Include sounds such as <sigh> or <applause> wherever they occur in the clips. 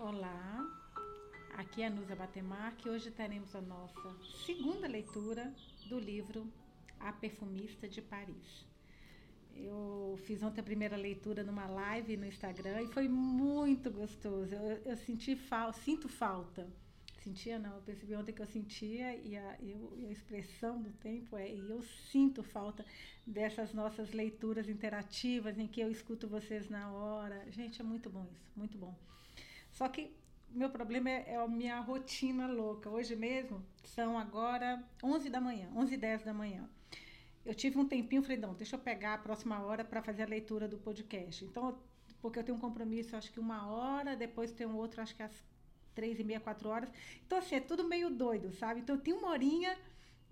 Olá, aqui é a Nusa Batemar, que hoje teremos a nossa segunda leitura do livro A Perfumista de Paris. Eu fiz ontem a primeira leitura numa live no Instagram e foi muito gostoso. Eu, eu senti falta, sinto falta. Sentia não, eu percebi ontem que eu sentia e a, eu, a expressão do tempo é, e eu sinto falta dessas nossas leituras interativas em que eu escuto vocês na hora. Gente, é muito bom isso, muito bom. Só que meu problema é, é a minha rotina louca. Hoje mesmo são agora 11 da manhã, 11 e 10 da manhã. Eu tive um tempinho, falei, não, deixa eu pegar a próxima hora para fazer a leitura do podcast. Então, porque eu tenho um compromisso, acho que uma hora, depois tem um outro, acho que às três e meia, quatro horas. Então, assim, é tudo meio doido, sabe? Então, tenho uma horinha,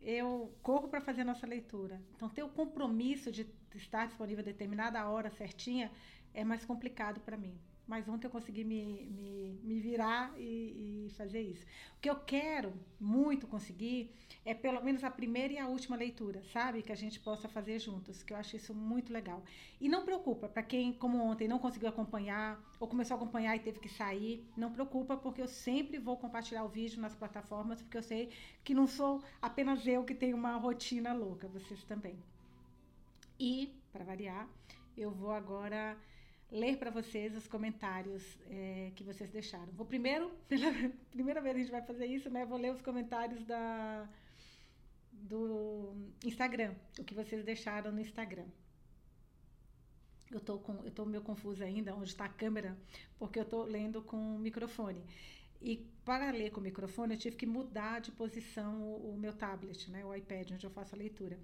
eu corro para fazer a nossa leitura. Então, ter o compromisso de estar disponível a determinada hora certinha é mais complicado para mim mas ontem eu consegui me, me, me virar e, e, fazer isso. O que eu quero muito conseguir é pelo menos a primeira e a última leitura, sabe? Que a gente possa fazer juntos, que eu acho isso muito legal. E não preocupa, para quem, como ontem, não conseguiu acompanhar, ou começou a acompanhar e teve que sair, não preocupa, porque eu sempre vou compartilhar o vídeo nas plataformas, porque eu sei que não sou apenas eu que tenho uma rotina louca, vocês também. E, para variar, eu vou agora ler para vocês os comentários é, que vocês deixaram. Vou primeiro, <laughs> pela primeira vez a gente vai fazer isso, né? Vou ler os comentários da, do Instagram, o que vocês deixaram no Instagram. Eu tô com, eu tô meio confusa ainda onde está a câmera, porque eu tô lendo com o microfone. E para ler com o microfone, eu tive que mudar de posição o, o meu tablet, né, o iPad, onde eu faço a leitura.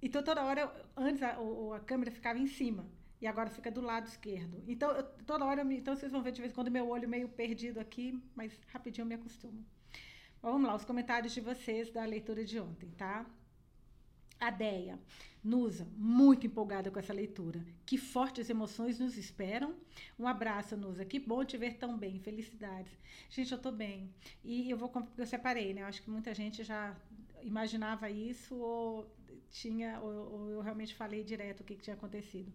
Então toda hora, antes a, a câmera ficava em cima e agora fica do lado esquerdo. Então, eu, toda hora, eu me, então vocês vão ver de vez em quando meu olho meio perdido aqui, mas rapidinho eu me acostumo. Vamos lá, os comentários de vocês da leitura de ontem, tá? A Deia, Nusa, muito empolgada com essa leitura. Que fortes emoções nos esperam. Um abraço, Nusa. Que bom te ver tão bem. Felicidades. Gente, eu tô bem. E eu vou eu separei, né? Eu acho que muita gente já imaginava isso ou tinha ou, ou eu realmente falei direto o que, que tinha acontecido.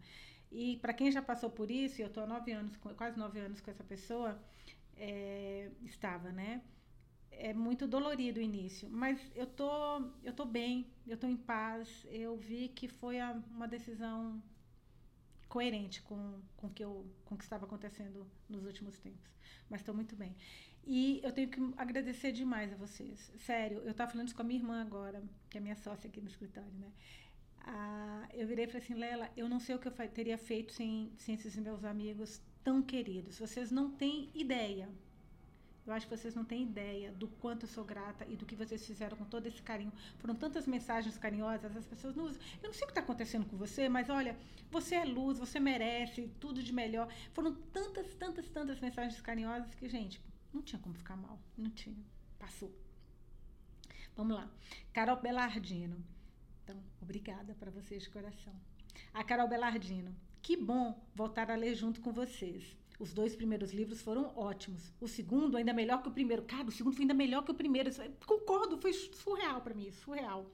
E para quem já passou por isso, eu estou nove anos, quase nove anos com essa pessoa, é, estava, né? É muito dolorido o início, mas eu tô, eu tô bem, eu tô em paz. Eu vi que foi a, uma decisão coerente com, com, que eu, com o que estava acontecendo nos últimos tempos. Mas estou muito bem. E eu tenho que agradecer demais a vocês. Sério, eu estava falando isso com a minha irmã agora, que é minha sócia aqui no escritório, né? Ah, eu virei e falei assim, Lela, eu não sei o que eu teria feito sem, sem esses meus amigos tão queridos. Vocês não têm ideia. Eu acho que vocês não têm ideia do quanto eu sou grata e do que vocês fizeram com todo esse carinho. Foram tantas mensagens carinhosas, as pessoas não usam. Eu não sei o que está acontecendo com você, mas olha, você é luz, você merece tudo de melhor. Foram tantas, tantas, tantas mensagens carinhosas que, gente, não tinha como ficar mal. Não tinha. Passou. Vamos lá. Carol Belardino. Então, obrigada para vocês de coração. A Carol Belardino. Que bom voltar a ler junto com vocês. Os dois primeiros livros foram ótimos. O segundo ainda melhor que o primeiro. Cara, o segundo foi ainda melhor que o primeiro. Concordo, foi surreal para mim, surreal.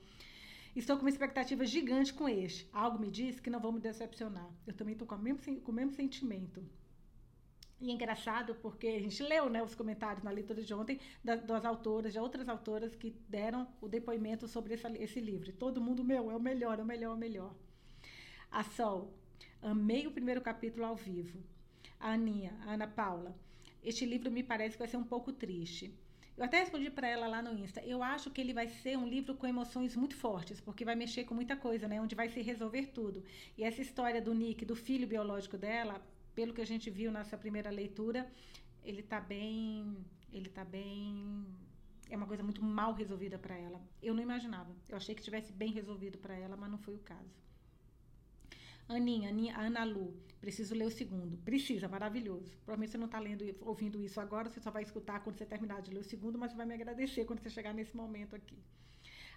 Estou com uma expectativa gigante com este. Algo me diz que não vou me decepcionar. Eu também estou com, com o mesmo sentimento. E é engraçado porque a gente leu né, os comentários na leitura de ontem das, das autoras, de outras autoras que deram o depoimento sobre essa, esse livro. todo mundo, meu, é o melhor, é o melhor, é o melhor. A Sol, amei o primeiro capítulo ao vivo. A Aninha, a Ana Paula, este livro me parece que vai ser um pouco triste. Eu até respondi para ela lá no Insta. Eu acho que ele vai ser um livro com emoções muito fortes, porque vai mexer com muita coisa, né? Onde vai se resolver tudo. E essa história do Nick, do filho biológico dela, pelo que a gente viu nessa primeira leitura, ele está bem, ele tá bem é uma coisa muito mal resolvida para ela. Eu não imaginava. Eu achei que tivesse bem resolvido para ela, mas não foi o caso. Aninha, Aninha, Ana Lu, preciso ler o segundo. Precisa, maravilhoso. Provavelmente você não está lendo, ouvindo isso agora, você só vai escutar quando você terminar de ler o segundo, mas você vai me agradecer quando você chegar nesse momento aqui.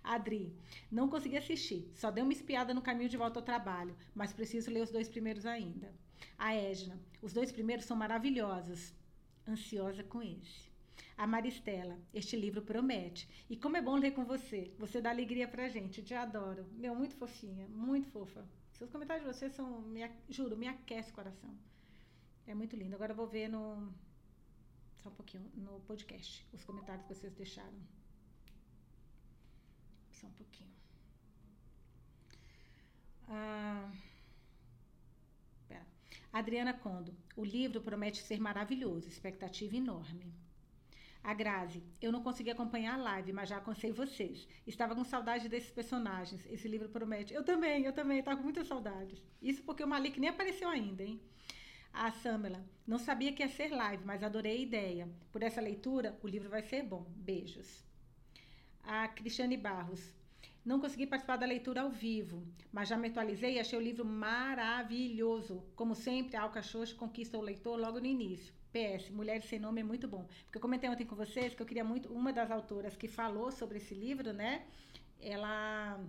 Adri, não consegui assistir, só dei uma espiada no caminho de volta ao trabalho, mas preciso ler os dois primeiros ainda. A Edna, os dois primeiros são maravilhosos. Ansiosa com esse. A Maristela, este livro promete. E como é bom ler com você. Você dá alegria pra gente. Te adoro. Meu, muito fofinha, muito fofa. Seus comentários de vocês são, me, juro, me aquece o coração. É muito lindo. Agora eu vou ver no, Só um pouquinho no podcast, os comentários que vocês deixaram. Só um pouquinho. Ah. Adriana Condo. O livro promete ser maravilhoso, expectativa enorme. A Grazi, eu não consegui acompanhar a live, mas já aconselhei vocês. Estava com saudade desses personagens. Esse livro promete. Eu também, eu também, estava com muitas saudades. Isso porque o Malik nem apareceu ainda, hein? A Samela, não sabia que ia ser live, mas adorei a ideia. Por essa leitura, o livro vai ser bom. Beijos. A Cristiane Barros, não consegui participar da leitura ao vivo, mas já me atualizei e achei o livro maravilhoso. Como sempre, a Alcachorro conquista o leitor logo no início. PS, Mulheres Sem Nome é muito bom. Porque eu comentei ontem com vocês que eu queria muito. Uma das autoras que falou sobre esse livro, né? Ela.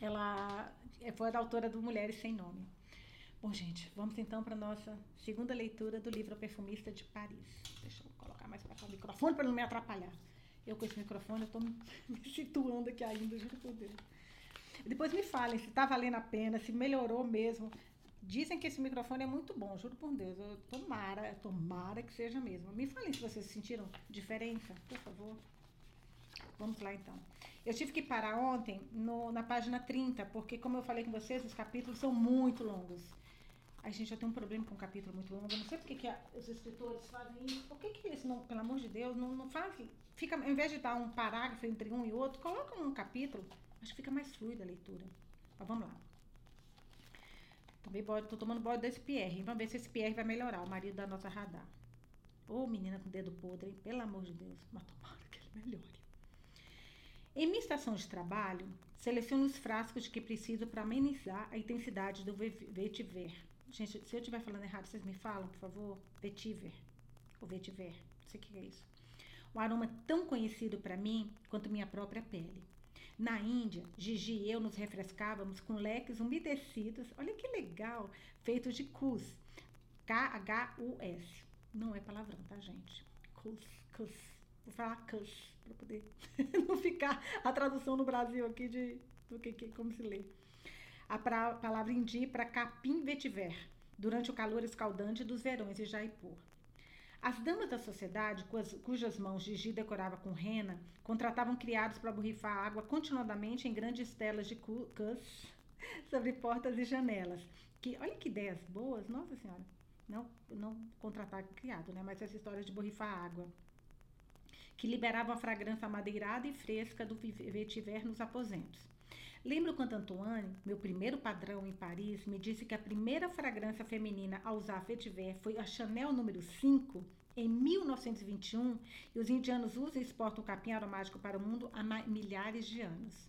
Ela foi a autora do Mulheres Sem Nome. Bom, gente, vamos então para nossa segunda leitura do livro A Perfumista de Paris. Deixa eu colocar mais para o microfone para não me atrapalhar. Eu com esse microfone, eu estou <laughs> me situando aqui ainda, juro por Deus. Depois me falem se está valendo a pena, se melhorou mesmo. Dizem que esse microfone é muito bom, juro por Deus. Eu, tomara, tomara que seja mesmo. Me falem se vocês sentiram diferença, por favor. Vamos lá então. Eu tive que parar ontem no, na página 30, porque, como eu falei com vocês, os capítulos são muito longos. A gente já tem um problema com um capítulo muito longo. Eu não sei por que, que os escritores fazem isso. Por que, que eles não, pelo amor de Deus, não, não fazem? Fica, ao invés de dar um parágrafo entre um e outro, coloca um capítulo. Acho que fica mais fluida a leitura. Mas vamos lá. Tomei bode, tô tomando bode desse Pierre. Vamos ver se esse Pierre vai melhorar, o marido da nossa radar. Ô, oh, menina com dedo podre, hein? Pelo amor de Deus. Mas tomara que ele melhore. Em minha estação de trabalho, seleciono os frascos que preciso para amenizar a intensidade do vetiver. Gente, se eu estiver falando errado, vocês me falam, por favor? Vetiver. Ou vetiver. Não sei o que é isso. Um aroma tão conhecido para mim quanto minha própria pele. Na Índia, Gigi e eu nos refrescávamos com leques umedecidos, olha que legal, feitos de cus, K-H-U-S. Não é palavrão, tá, gente? Cus, cus. Vou falar cus, para poder <laughs> não ficar a tradução no Brasil aqui de do que, que como se lê. A pra, palavra indi para capim vetiver, durante o calor escaldante dos verões de Jaipur. As damas da sociedade, cujas mãos Gigi decorava com rena, contratavam criados para borrifar água continuadamente em grandes telas de cus <laughs> sobre portas e janelas. Que, olha que ideias boas, nossa senhora. Não, não contratar criado, né? Mas essa história de borrifar água. Que liberava a fragrância amadeirada e fresca do vetiver nos aposentos. Lembro quando Antoine, meu primeiro padrão em Paris, me disse que a primeira fragrância feminina a usar vetiver foi a Chanel número 5 em 1921 e os indianos usam e exportam capim aromático para o mundo há milhares de anos.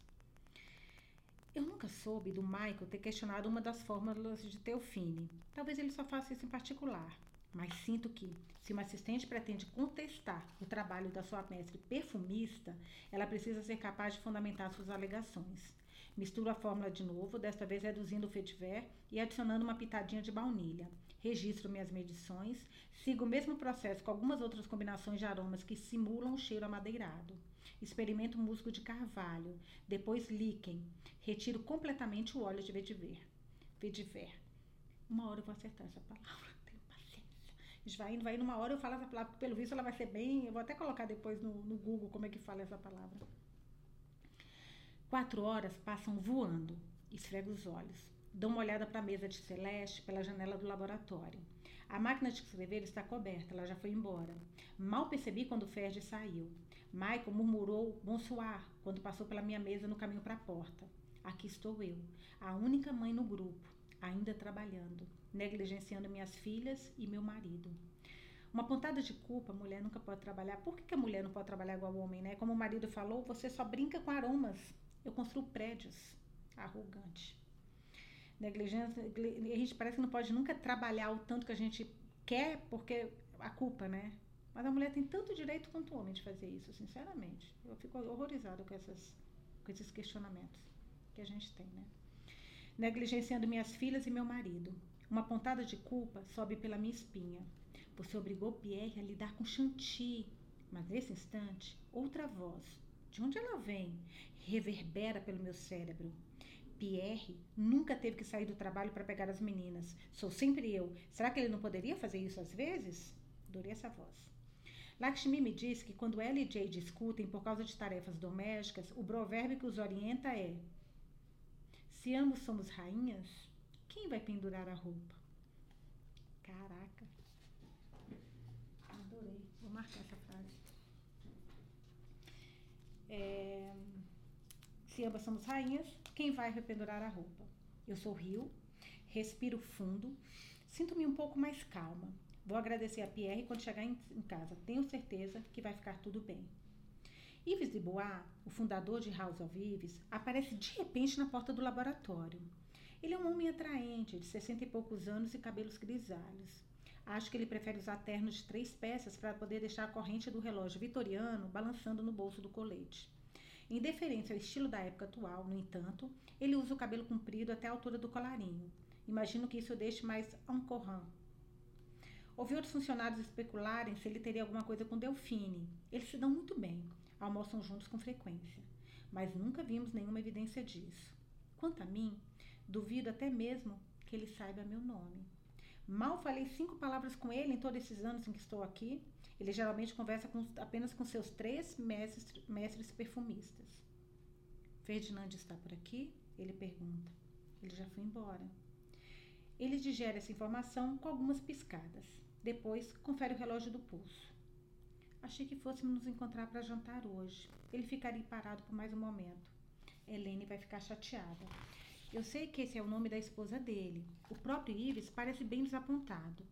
Eu nunca soube do Michael ter questionado uma das fórmulas de Teofine. Talvez ele só faça isso em particular. Mas sinto que, se uma assistente pretende contestar o trabalho da sua mestre perfumista, ela precisa ser capaz de fundamentar suas alegações. Misturo a fórmula de novo, desta vez reduzindo o fetiver e adicionando uma pitadinha de baunilha. Registro minhas medições, sigo o mesmo processo com algumas outras combinações de aromas que simulam o cheiro amadeirado. Experimento musgo de carvalho, depois líquen. Retiro completamente o óleo de vetiver. Vetiver. Uma hora eu vou acertar essa palavra. <laughs> Vai indo, vai indo, uma hora eu falo essa palavra. Pelo visto ela vai ser bem. Eu vou até colocar depois no, no Google como é que fala essa palavra. Quatro horas passam voando. Esfrego os olhos. Dou uma olhada para a mesa de Celeste pela janela do laboratório. A máquina de escrever está coberta, ela já foi embora. Mal percebi quando Ferdi saiu. Michael murmurou bonsoir quando passou pela minha mesa no caminho para a porta. Aqui estou eu, a única mãe no grupo, ainda trabalhando, negligenciando minhas filhas e meu marido. Uma pontada de culpa, a mulher nunca pode trabalhar. Por que a mulher não pode trabalhar igual o homem, né? Como o marido falou, você só brinca com aromas. Eu construo prédios. Arrogante. Negligência, a gente parece que não pode nunca trabalhar o tanto que a gente quer, porque a culpa, né? Mas a mulher tem tanto direito quanto o homem de fazer isso, sinceramente. Eu fico horrorizada com, essas, com esses questionamentos que a gente tem, né? Negligenciando minhas filhas e meu marido. Uma pontada de culpa sobe pela minha espinha. Você obrigou Pierre a lidar com Chanty. Mas nesse instante, outra voz, de onde ela vem, reverbera pelo meu cérebro. Pierre nunca teve que sair do trabalho para pegar as meninas. Sou sempre eu. Será que ele não poderia fazer isso às vezes? Adorei essa voz. Lakshmi me disse que quando ela e Jay discutem por causa de tarefas domésticas, o provérbio que os orienta é: Se ambos somos rainhas, quem vai pendurar a roupa? Caraca. Adorei. Vou marcar essa. É, se ambas somos rainhas, quem vai rependurar a roupa? Eu sou Rio, respiro fundo, sinto-me um pouco mais calma. Vou agradecer a Pierre quando chegar em, em casa. Tenho certeza que vai ficar tudo bem. Yves de Bois, o fundador de House of Yves, aparece de repente na porta do laboratório. Ele é um homem atraente, de sessenta e poucos anos e cabelos grisalhos. Acho que ele prefere usar ternos de três peças para poder deixar a corrente do relógio vitoriano balançando no bolso do colete. Em deferência ao estilo da época atual, no entanto, ele usa o cabelo comprido até a altura do colarinho. Imagino que isso deixe mais encorrant. Ouvi outros funcionários especularem se ele teria alguma coisa com Delfine. Eles se dão muito bem, almoçam juntos com frequência, mas nunca vimos nenhuma evidência disso. Quanto a mim, duvido até mesmo que ele saiba meu nome. Mal falei cinco palavras com ele em todos esses anos em que estou aqui. Ele geralmente conversa com, apenas com seus três mestres, mestres perfumistas. Ferdinand está por aqui? Ele pergunta. Ele já foi embora. Ele digere essa informação com algumas piscadas. Depois, confere o relógio do pulso. Achei que fôssemos nos encontrar para jantar hoje. Ele ficaria parado por mais um momento. Helene vai ficar chateada. Eu sei que esse é o nome da esposa dele. O próprio Ives parece bem desapontado.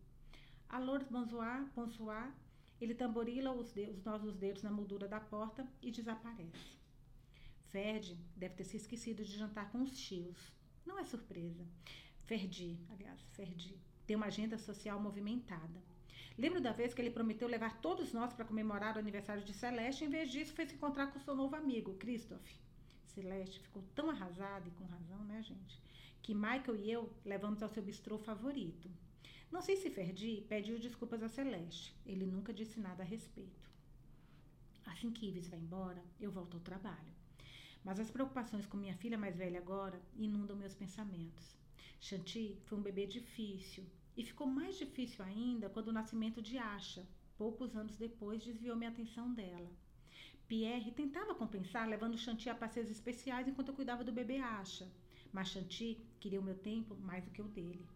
Alors bonsoir, bonsoir. Ele tamborila os, dedos, os nossos dedos na moldura da porta e desaparece. Ferdi deve ter se esquecido de jantar com os tios. Não é surpresa. Ferdi, aliás, Ferdi, tem uma agenda social movimentada. Lembro da vez que ele prometeu levar todos nós para comemorar o aniversário de Celeste, em vez disso foi se encontrar com seu novo amigo, Christoph. Celeste ficou tão arrasada, e com razão, né, gente? Que Michael e eu levamos ao seu bistrô favorito. Não sei se Ferdi pediu desculpas a Celeste. Ele nunca disse nada a respeito. Assim que Ives vai embora, eu volto ao trabalho. Mas as preocupações com minha filha mais velha agora inundam meus pensamentos. Chanty foi um bebê difícil e ficou mais difícil ainda quando o nascimento de Asha, poucos anos depois, desviou minha atenção dela. Pierre tentava compensar levando Chanty a passeios especiais enquanto eu cuidava do bebê Asha, mas Chanty queria o meu tempo mais do que o dele.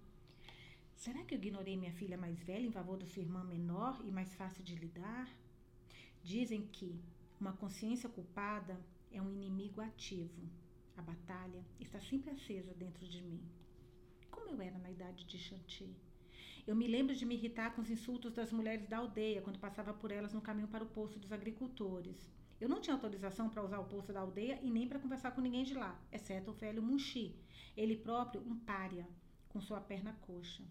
Será que eu ignorei minha filha mais velha em favor da sua irmã menor e mais fácil de lidar? Dizem que uma consciência culpada é um inimigo ativo. A batalha está sempre acesa dentro de mim. Como eu era na idade de Chanty? Eu me lembro de me irritar com os insultos das mulheres da aldeia quando passava por elas no caminho para o poço dos agricultores. Eu não tinha autorização para usar o poço da aldeia e nem para conversar com ninguém de lá, exceto o velho Munchi, ele próprio um pária, com sua perna coxa.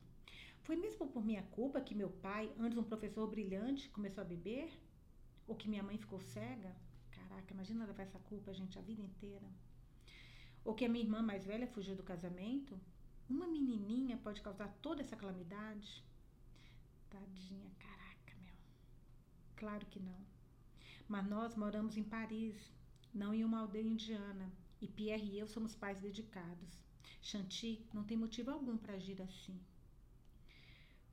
Foi mesmo por minha culpa que meu pai, antes um professor brilhante, começou a beber? Ou que minha mãe ficou cega? Caraca, imagina levar essa culpa, gente, a vida inteira. Ou que a minha irmã mais velha fugiu do casamento? Uma menininha pode causar toda essa calamidade? Tadinha, caraca, meu. Claro que não. Mas nós moramos em Paris, não em uma aldeia indiana, e Pierre e eu somos pais dedicados. Chanty não tem motivo algum para agir assim.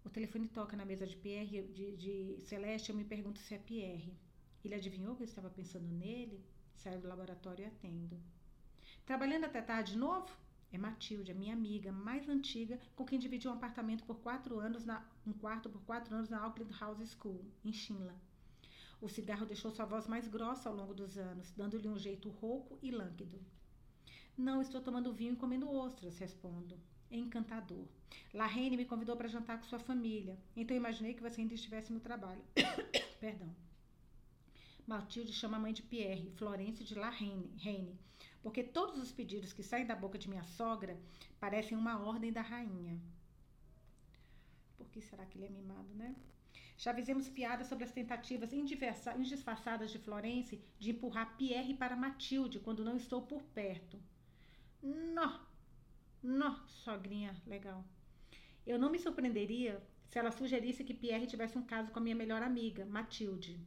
O telefone toca na mesa de Pierre, de, de Celeste, eu me pergunto se é Pierre. Ele adivinhou que eu estava pensando nele? Saio do laboratório e atendo. Trabalhando até tarde de novo? É Matilde, a minha amiga mais antiga, com quem dividi um apartamento por quatro anos, na, um quarto por quatro anos na Auckland House School, em Shinla. O cigarro deixou sua voz mais grossa ao longo dos anos, dando-lhe um jeito rouco e lânguido. Não, estou tomando vinho e comendo ostras, respondo. Encantador. Larraine me convidou para jantar com sua família, então imaginei que você ainda estivesse no trabalho. <coughs> Perdão. Matilde chama a mãe de Pierre, Florence de Larraine, porque todos os pedidos que saem da boca de minha sogra parecem uma ordem da rainha. Por que será que ele é mimado, né? Já fizemos piadas sobre as tentativas indisfarçadas de Florence de empurrar Pierre para Matilde quando não estou por perto. Nó! Nó, sogrinha, legal. Eu não me surpreenderia se ela sugerisse que Pierre tivesse um caso com a minha melhor amiga, Matilde.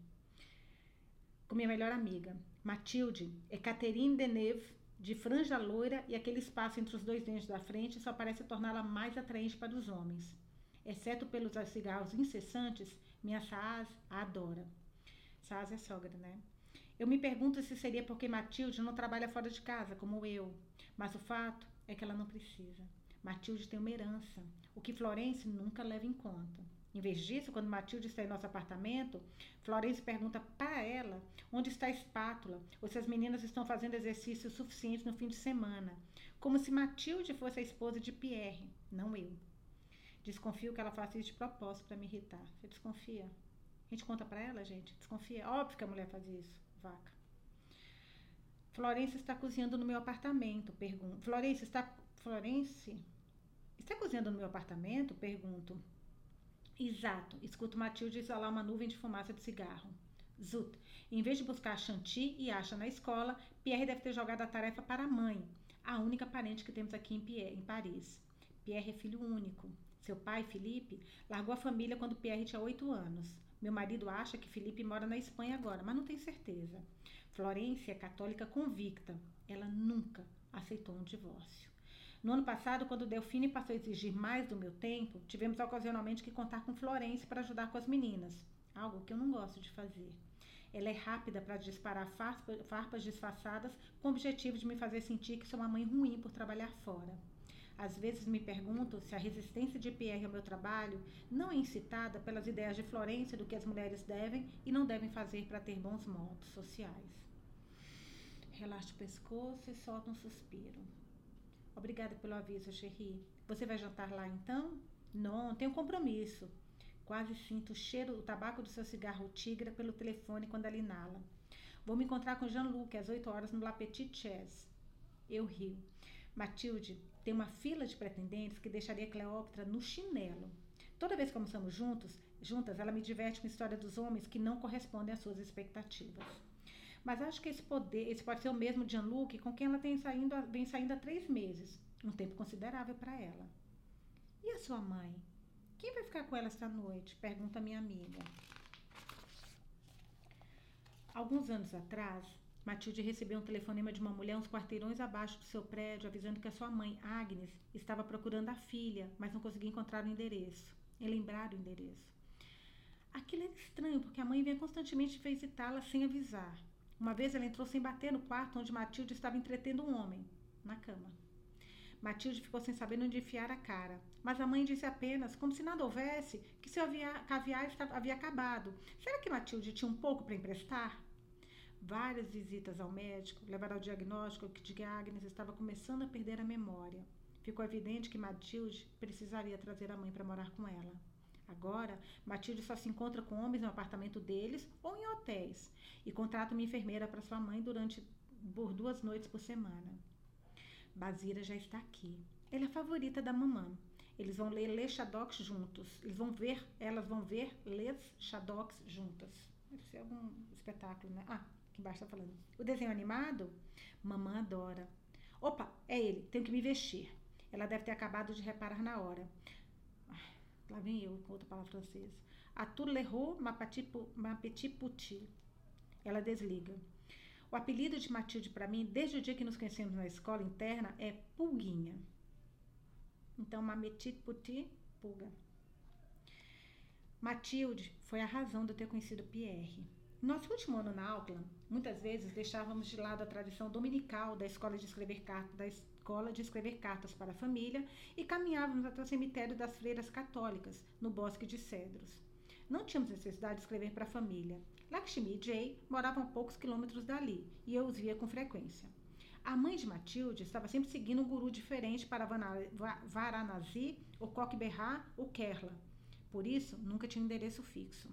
Com minha melhor amiga. Matilde é Catherine Deneuve, de franja loira e aquele espaço entre os dois dentes da frente só parece torná-la mais atraente para os homens. exceto pelos cigarros incessantes, minha Saaz a adora. Saaz é sogra, né? Eu me pergunto se seria porque Matilde não trabalha fora de casa, como eu. Mas o fato é que ela não precisa. Matilde tem uma herança, o que Florence nunca leva em conta. Em vez disso, quando Matilde está em nosso apartamento, Florence pergunta para ela onde está a espátula ou se as meninas estão fazendo exercício suficiente no fim de semana, como se Matilde fosse a esposa de Pierre, não eu. Desconfio que ela faça isso de propósito para me irritar. Você desconfia? A gente conta para ela, gente? Desconfia? Óbvio que a mulher faz isso, vaca. Florence está cozinhando no meu apartamento, pergunto. Florence está Florence está cozinhando no meu apartamento? Pergunto. Exato. Escuto Matilde exalar uma nuvem de fumaça de cigarro. Zut. Em vez de buscar Chanty e Acha na escola, Pierre deve ter jogado a tarefa para a mãe, a única parente que temos aqui em, Pierre, em Paris. Pierre é filho único. Seu pai, Felipe, largou a família quando Pierre tinha oito anos. Meu marido acha que Felipe mora na Espanha agora, mas não tem certeza. Florência é católica convicta. Ela nunca aceitou um divórcio. No ano passado, quando Delfine passou a exigir mais do meu tempo, tivemos ocasionalmente que contar com Florence para ajudar com as meninas, algo que eu não gosto de fazer. Ela é rápida para disparar farpas disfarçadas com o objetivo de me fazer sentir que sou uma mãe ruim por trabalhar fora. Às vezes me pergunto se a resistência de Pierre ao meu trabalho não é incitada pelas ideias de Florência do que as mulheres devem e não devem fazer para ter bons modos sociais. Relaxa o pescoço e solta um suspiro. Obrigada pelo aviso, Cherry. Você vai jantar lá então? Não, tenho compromisso. Quase sinto o cheiro, o tabaco do seu cigarro tigra pelo telefone quando ela inala. Vou me encontrar com Jean-Luc às 8 horas no La Petite Chaise. Eu rio. Matilde tem uma fila de pretendentes que deixaria Cleópatra no chinelo. Toda vez que almoçamos juntos, juntas, ela me diverte com a história dos homens que não correspondem às suas expectativas. Mas acho que esse poder, esse pode ser o mesmo de Jean-Luc, com quem ela tem saindo, vem saindo há três meses. Um tempo considerável para ela. E a sua mãe? Quem vai ficar com ela esta noite? Pergunta minha amiga. Alguns anos atrás, Matilde recebeu um telefonema de uma mulher uns quarteirões abaixo do seu prédio, avisando que a sua mãe, Agnes, estava procurando a filha, mas não conseguia encontrar o endereço. E lembrar o endereço. Aquilo era estranho, porque a mãe vinha constantemente visitá-la sem avisar. Uma vez ela entrou sem bater no quarto onde Matilde estava entretendo um homem, na cama. Matilde ficou sem saber onde enfiar a cara, mas a mãe disse apenas, como se nada houvesse, que seu caviar havia acabado. Será que Matilde tinha um pouco para emprestar? Várias visitas ao médico levaram ao diagnóstico de que Agnes estava começando a perder a memória. Ficou evidente que Matilde precisaria trazer a mãe para morar com ela. Agora, Matilde só se encontra com homens no apartamento deles ou em hotéis e contrata uma enfermeira para sua mãe durante por duas noites por semana. Basira já está aqui. Ela é a favorita da mamãe. Eles vão ler Les Shadoks juntos. Eles vão ver, elas vão ver Les Shadoks juntas. Deve ser algum espetáculo, né? Ah, aqui embaixo está falando. O desenho animado? Mamãe adora. Opa, é ele. Tenho que me vestir. Ela deve ter acabado de reparar na hora. Lá vem eu com outra palavra francesa. A l'errou ma. Ela desliga. O apelido de Matilde para mim, desde o dia que nos conhecemos na escola interna, é Pulguinha. Então, ma petit petit, pulga. Matilde foi a razão de eu ter conhecido Pierre. Nosso último ano na Auckland, muitas vezes deixávamos de lado a tradição dominical da escola de escrever cartas, da escola de escrever cartas para a família e caminhávamos até o cemitério das freiras católicas, no bosque de cedros. Não tínhamos necessidade de escrever para a família. Lakshmi e Jay moravam a poucos quilômetros dali e eu os via com frequência. A mãe de Matilde estava sempre seguindo um guru diferente para Varanasi, o Coque Berra ou Kerala. Por isso, nunca tinha um endereço fixo.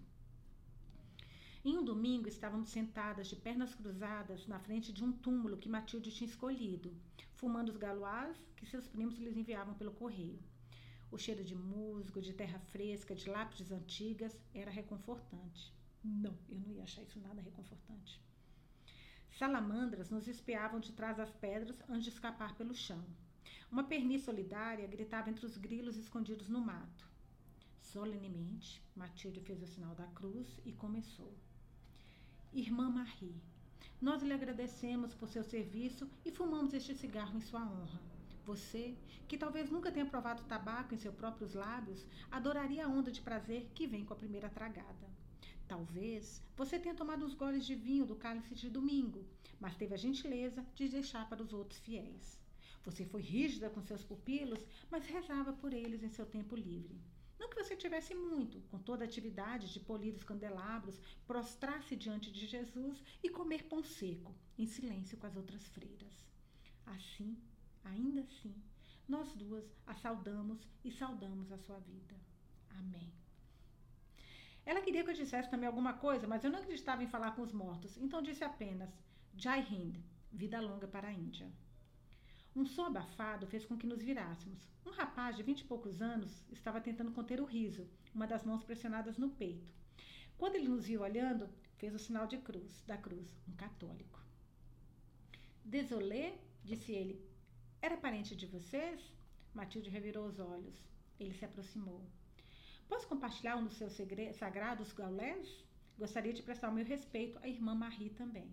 Em um domingo, estávamos sentadas de pernas cruzadas na frente de um túmulo que Matilde tinha escolhido, fumando os galoás que seus primos lhes enviavam pelo correio. O cheiro de musgo, de terra fresca, de lápides antigas era reconfortante. Não, eu não ia achar isso nada reconfortante. Salamandras nos espiavam de trás das pedras antes de escapar pelo chão. Uma perniz solidária gritava entre os grilos escondidos no mato. Solenemente, Matilde fez o sinal da cruz e começou. Irmã Marie, nós lhe agradecemos por seu serviço e fumamos este cigarro em sua honra. Você, que talvez nunca tenha provado tabaco em seus próprios lábios, adoraria a onda de prazer que vem com a primeira tragada. Talvez você tenha tomado uns goles de vinho do cálice de domingo, mas teve a gentileza de deixar para os outros fiéis. Você foi rígida com seus pupilos, mas rezava por eles em seu tempo livre. Não que você tivesse muito, com toda a atividade de polir os candelabros, prostrar-se diante de Jesus e comer pão seco, em silêncio com as outras freiras. Assim, ainda assim, nós duas a saudamos e saudamos a sua vida. Amém. Ela queria que eu dissesse também alguma coisa, mas eu não acreditava em falar com os mortos, então disse apenas Jai Hind, vida longa para a Índia. Um som abafado fez com que nos virássemos. Um rapaz de vinte e poucos anos estava tentando conter o riso, uma das mãos pressionadas no peito. Quando ele nos viu olhando, fez o sinal de cruz, da cruz, um católico. Désolé, disse ele. Era parente de vocês? Matilde revirou os olhos. Ele se aproximou. Posso compartilhar um dos seus sagrados gaulés? Gostaria de prestar o meu respeito à irmã Marie também.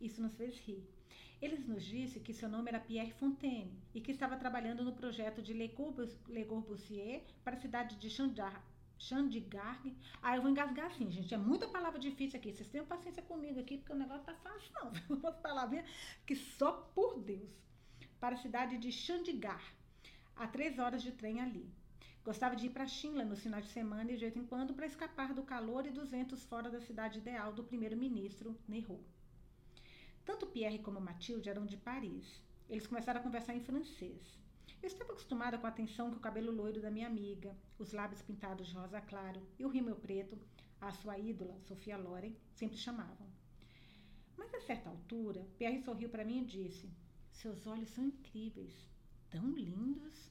Isso nos fez rir. Ele nos disse que seu nome era Pierre Fontaine e que estava trabalhando no projeto de Le Corbusier para a cidade de Chandigarh. Ah, eu vou engasgar assim, gente. É muita palavra difícil aqui. Vocês tenham paciência comigo aqui, porque o negócio tá fácil, não. <laughs> Uma palavrinha que só por Deus. Para a cidade de Chandigarh, a três horas de trem ali. Gostava de ir para Shimla no final de semana e de vez em quando para escapar do calor e dos ventos fora da cidade ideal do primeiro-ministro Nehru. Tanto Pierre como Mathilde eram de Paris. Eles começaram a conversar em francês. Eu estava acostumada com a atenção que o cabelo loiro da minha amiga, os lábios pintados de rosa claro e o rímel preto, a sua ídola, Sofia Loren, sempre chamavam. Mas a certa altura, Pierre sorriu para mim e disse: Seus olhos são incríveis, tão lindos.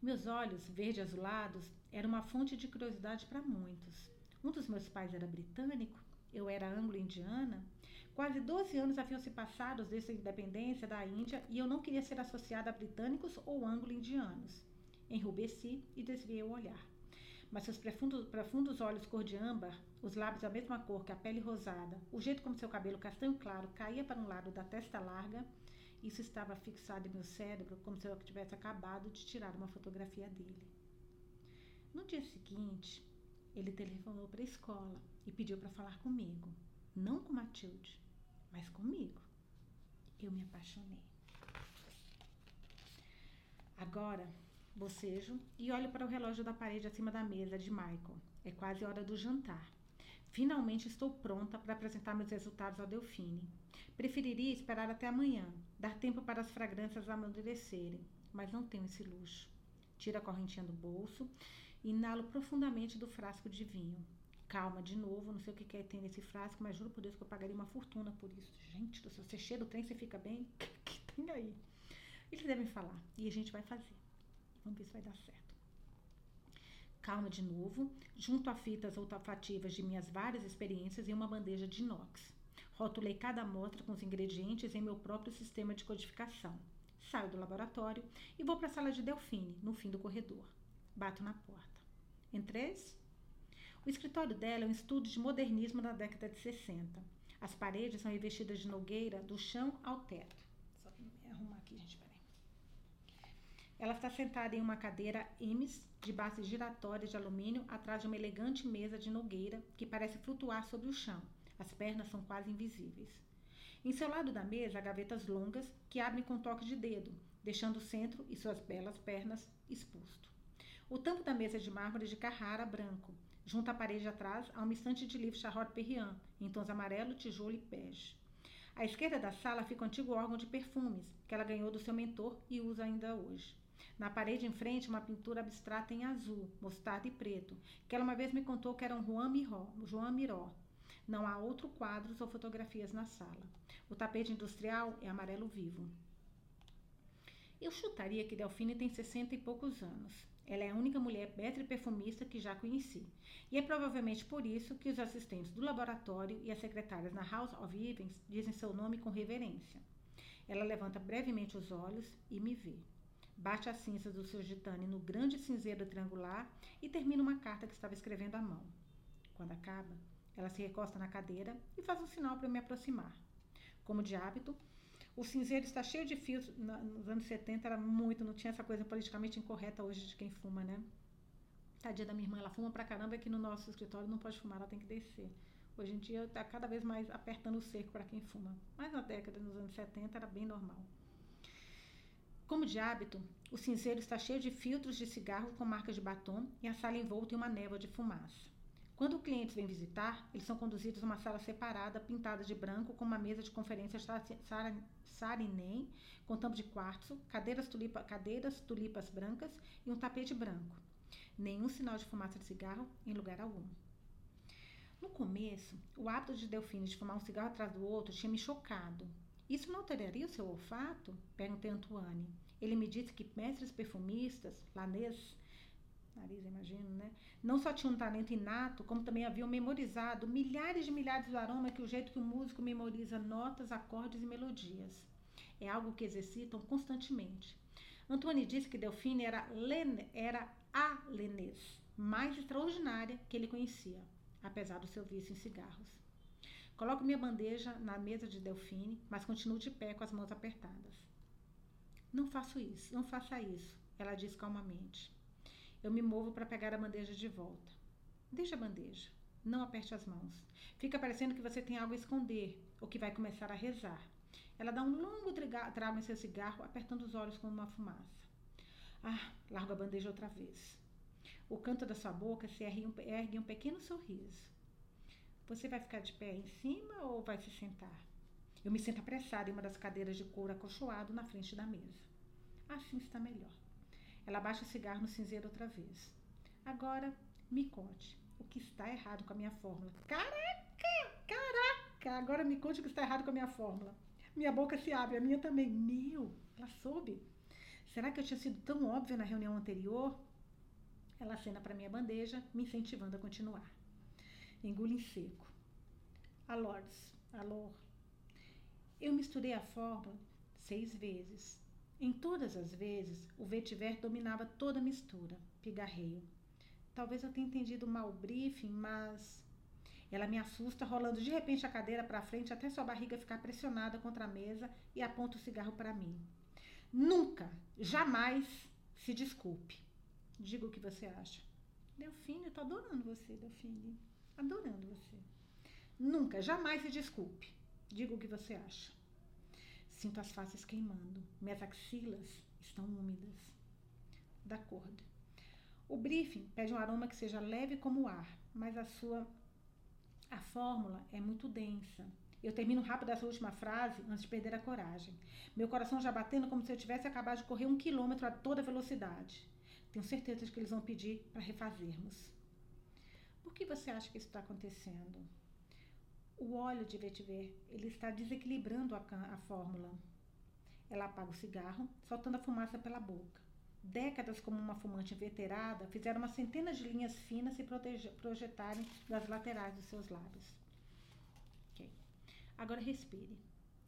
Meus olhos, verde azulados, eram uma fonte de curiosidade para muitos. Um dos meus pais era britânico, eu era anglo-indiana. Quase 12 anos haviam se passado desde a independência da Índia e eu não queria ser associada a britânicos ou anglo-indianos. Enrubesci e desviei o olhar. Mas seus profundos, profundos olhos cor de âmbar, os lábios da mesma cor que a pele rosada, o jeito como seu cabelo castanho claro caía para um lado da testa larga, isso estava fixado em meu cérebro como se eu tivesse acabado de tirar uma fotografia dele. No dia seguinte, ele telefonou para a escola e pediu para falar comigo. Não com Matilde, mas comigo. Eu me apaixonei. Agora, bocejo e olho para o relógio da parede acima da mesa de Michael. É quase hora do jantar. Finalmente estou pronta para apresentar meus resultados ao Delfine. Preferiria esperar até amanhã, dar tempo para as fragrâncias amadurecerem, mas não tenho esse luxo. Tiro a correntinha do bolso e inalo profundamente do frasco de vinho. Calma, de novo, não sei o que quer ter nesse frasco, mas juro por Deus que eu pagaria uma fortuna por isso. Gente, se você cheira o trem, você fica bem? <laughs> O que tem aí? Eles devem falar e a gente vai fazer. Vamos ver se vai dar certo calma de novo, junto a fitas olfativas de minhas várias experiências em uma bandeja de inox. Rotulei cada amostra com os ingredientes em meu próprio sistema de codificação. Saio do laboratório e vou para a sala de Delfine, no fim do corredor. Bato na porta. Entreis? O escritório dela é um estudo de modernismo da década de 60. As paredes são revestidas de nogueira do chão ao teto. Só me arrumar aqui, gente, peraí. Ela está sentada em uma cadeira Emes de base giratória de alumínio atrás de uma elegante mesa de nogueira que parece flutuar sobre o chão as pernas são quase invisíveis. Em seu lado da mesa há gavetas longas que abrem com toque de dedo, deixando o centro e suas belas pernas exposto. O tampo da mesa é de mármore de Carrara branco. Junto à parede atrás há uma estante de livros Charlotte Perriand, em tons amarelo, tijolo e bege. À esquerda da sala fica o antigo órgão de perfumes, que ela ganhou do seu mentor e usa ainda hoje. Na parede em frente, uma pintura abstrata em azul, mostarda e preto, que ela uma vez me contou que era um Juan Miró, Miró, não há outro quadros ou fotografias na sala. O tapete industrial é amarelo vivo. Eu chutaria que Delfine tem 60 e poucos anos. Ela é a única mulher perfumista que já conheci. E é provavelmente por isso que os assistentes do laboratório e as secretárias na House of Evans dizem seu nome com reverência. Ela levanta brevemente os olhos e me vê. Bate as cinzas do seu gitane no grande cinzeiro triangular e termina uma carta que estava escrevendo à mão. Quando acaba, ela se recosta na cadeira e faz um sinal para me aproximar. Como de hábito, O cinzeiro está cheio de fios. Nos anos 70 era muito, não tinha essa coisa politicamente incorreta hoje de quem fuma, né? Tadinha da minha irmã, ela fuma pra caramba aqui no nosso escritório não pode fumar, ela tem que descer. Hoje em dia está cada vez mais apertando o cerco para quem fuma. Mas na década, nos anos 70, era bem normal. Como de hábito, o cinzeiro está cheio de filtros de cigarro com marcas de batom e a sala envolta em uma névoa de fumaça. Quando clientes vêm visitar, eles são conduzidos a uma sala separada, pintada de branco, com uma mesa de conferências sarinem, com tampo de quartzo, cadeiras, tulipa, cadeiras tulipas brancas e um tapete branco. Nenhum sinal de fumaça de cigarro em lugar algum. No começo, o hábito de Delfine de fumar um cigarro atrás do outro tinha me chocado. Isso não alteraria o seu olfato? Perguntei a Antoine. Ele me disse que mestres perfumistas, Lanês, nariz, imagino, né? Não só tinham um talento inato, como também haviam memorizado milhares de milhares de aromas que o jeito que o músico memoriza notas, acordes e melodias. É algo que exercitam constantemente. Antoine disse que Delfine era, Len, era a Lenês mais extraordinária que ele conhecia apesar do seu vício em cigarros. Coloco minha bandeja na mesa de Delfine, mas continuo de pé com as mãos apertadas. Não faço isso, não faça isso, ela diz calmamente. Eu me movo para pegar a bandeja de volta. Deixa a bandeja. Não aperte as mãos. Fica parecendo que você tem algo a esconder ou que vai começar a rezar. Ela dá um longo trago em seu cigarro, apertando os olhos com uma fumaça. Ah, largo a bandeja outra vez. O canto da sua boca se ergue um pequeno sorriso. Você vai ficar de pé em cima ou vai se sentar? Eu me sinto apressada em uma das cadeiras de couro acolchoado na frente da mesa. Assim está melhor. Ela baixa o cigarro no cinzeiro outra vez. Agora, me conte o que está errado com a minha fórmula. Caraca! Caraca! Agora me conte o que está errado com a minha fórmula. Minha boca se abre, a minha também. Meu, ela soube. Será que eu tinha sido tão óbvia na reunião anterior? Ela acena para minha bandeja, me incentivando a continuar. Engulo em seco. Alors, alor. Eu misturei a fórmula seis vezes. Em todas as vezes, o vetiver dominava toda a mistura. Pigarreio. Talvez eu tenha entendido mal o briefing, mas ela me assusta, rolando de repente a cadeira para frente até sua barriga ficar pressionada contra a mesa e aponta o cigarro para mim. Nunca, jamais se desculpe. Diga o que você acha. Delfine, eu tô adorando você, Delfine. Adorando você. Nunca, jamais se desculpe. Diga o que você acha. Sinto as faces queimando. Minhas axilas estão úmidas. Da acordo. O briefing pede um aroma que seja leve como o ar, mas a sua a fórmula é muito densa. Eu termino rápido essa última frase antes de perder a coragem. Meu coração já batendo como se eu tivesse acabado de correr um quilômetro a toda velocidade. Tenho certeza de que eles vão pedir para refazermos. Por que você acha que isso está acontecendo? O óleo de vetiver, ele está desequilibrando a, a fórmula. Ela apaga o cigarro, soltando a fumaça pela boca. Décadas como uma fumante inveterada fizeram uma centena de linhas finas se projetarem das laterais dos seus lábios. Ok. Agora respire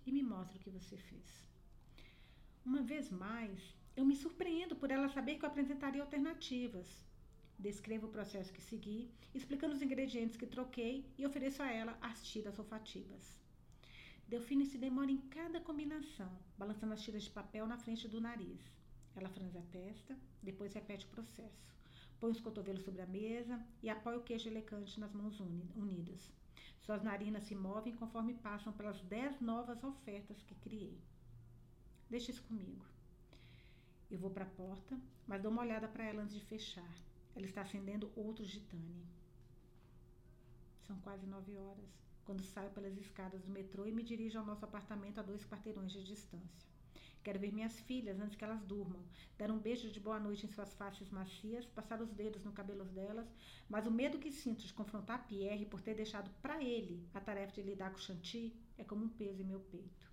e me mostre o que você fez. Uma vez mais, eu me surpreendo por ela saber que eu apresentaria alternativas. Descrevo o processo que segui, explicando os ingredientes que troquei e ofereço a ela as tiras olfativas. Delfine se demora em cada combinação, balançando as tiras de papel na frente do nariz. Ela franze a testa, depois repete o processo. Põe os cotovelos sobre a mesa e apoia o queijo elegante nas mãos unidas. Suas narinas se movem conforme passam pelas dez novas ofertas que criei. Deixe isso comigo. Eu vou para a porta, mas dou uma olhada para ela antes de fechar. Ela está acendendo outro gitane. São quase nove horas, quando saio pelas escadas do metrô e me dirijo ao nosso apartamento a dois quarteirões de distância. Quero ver minhas filhas antes que elas durmam, dar um beijo de boa noite em suas faces macias, passar os dedos no cabelo delas, mas o medo que sinto de confrontar Pierre por ter deixado para ele a tarefa de lidar com Chanty é como um peso em meu peito.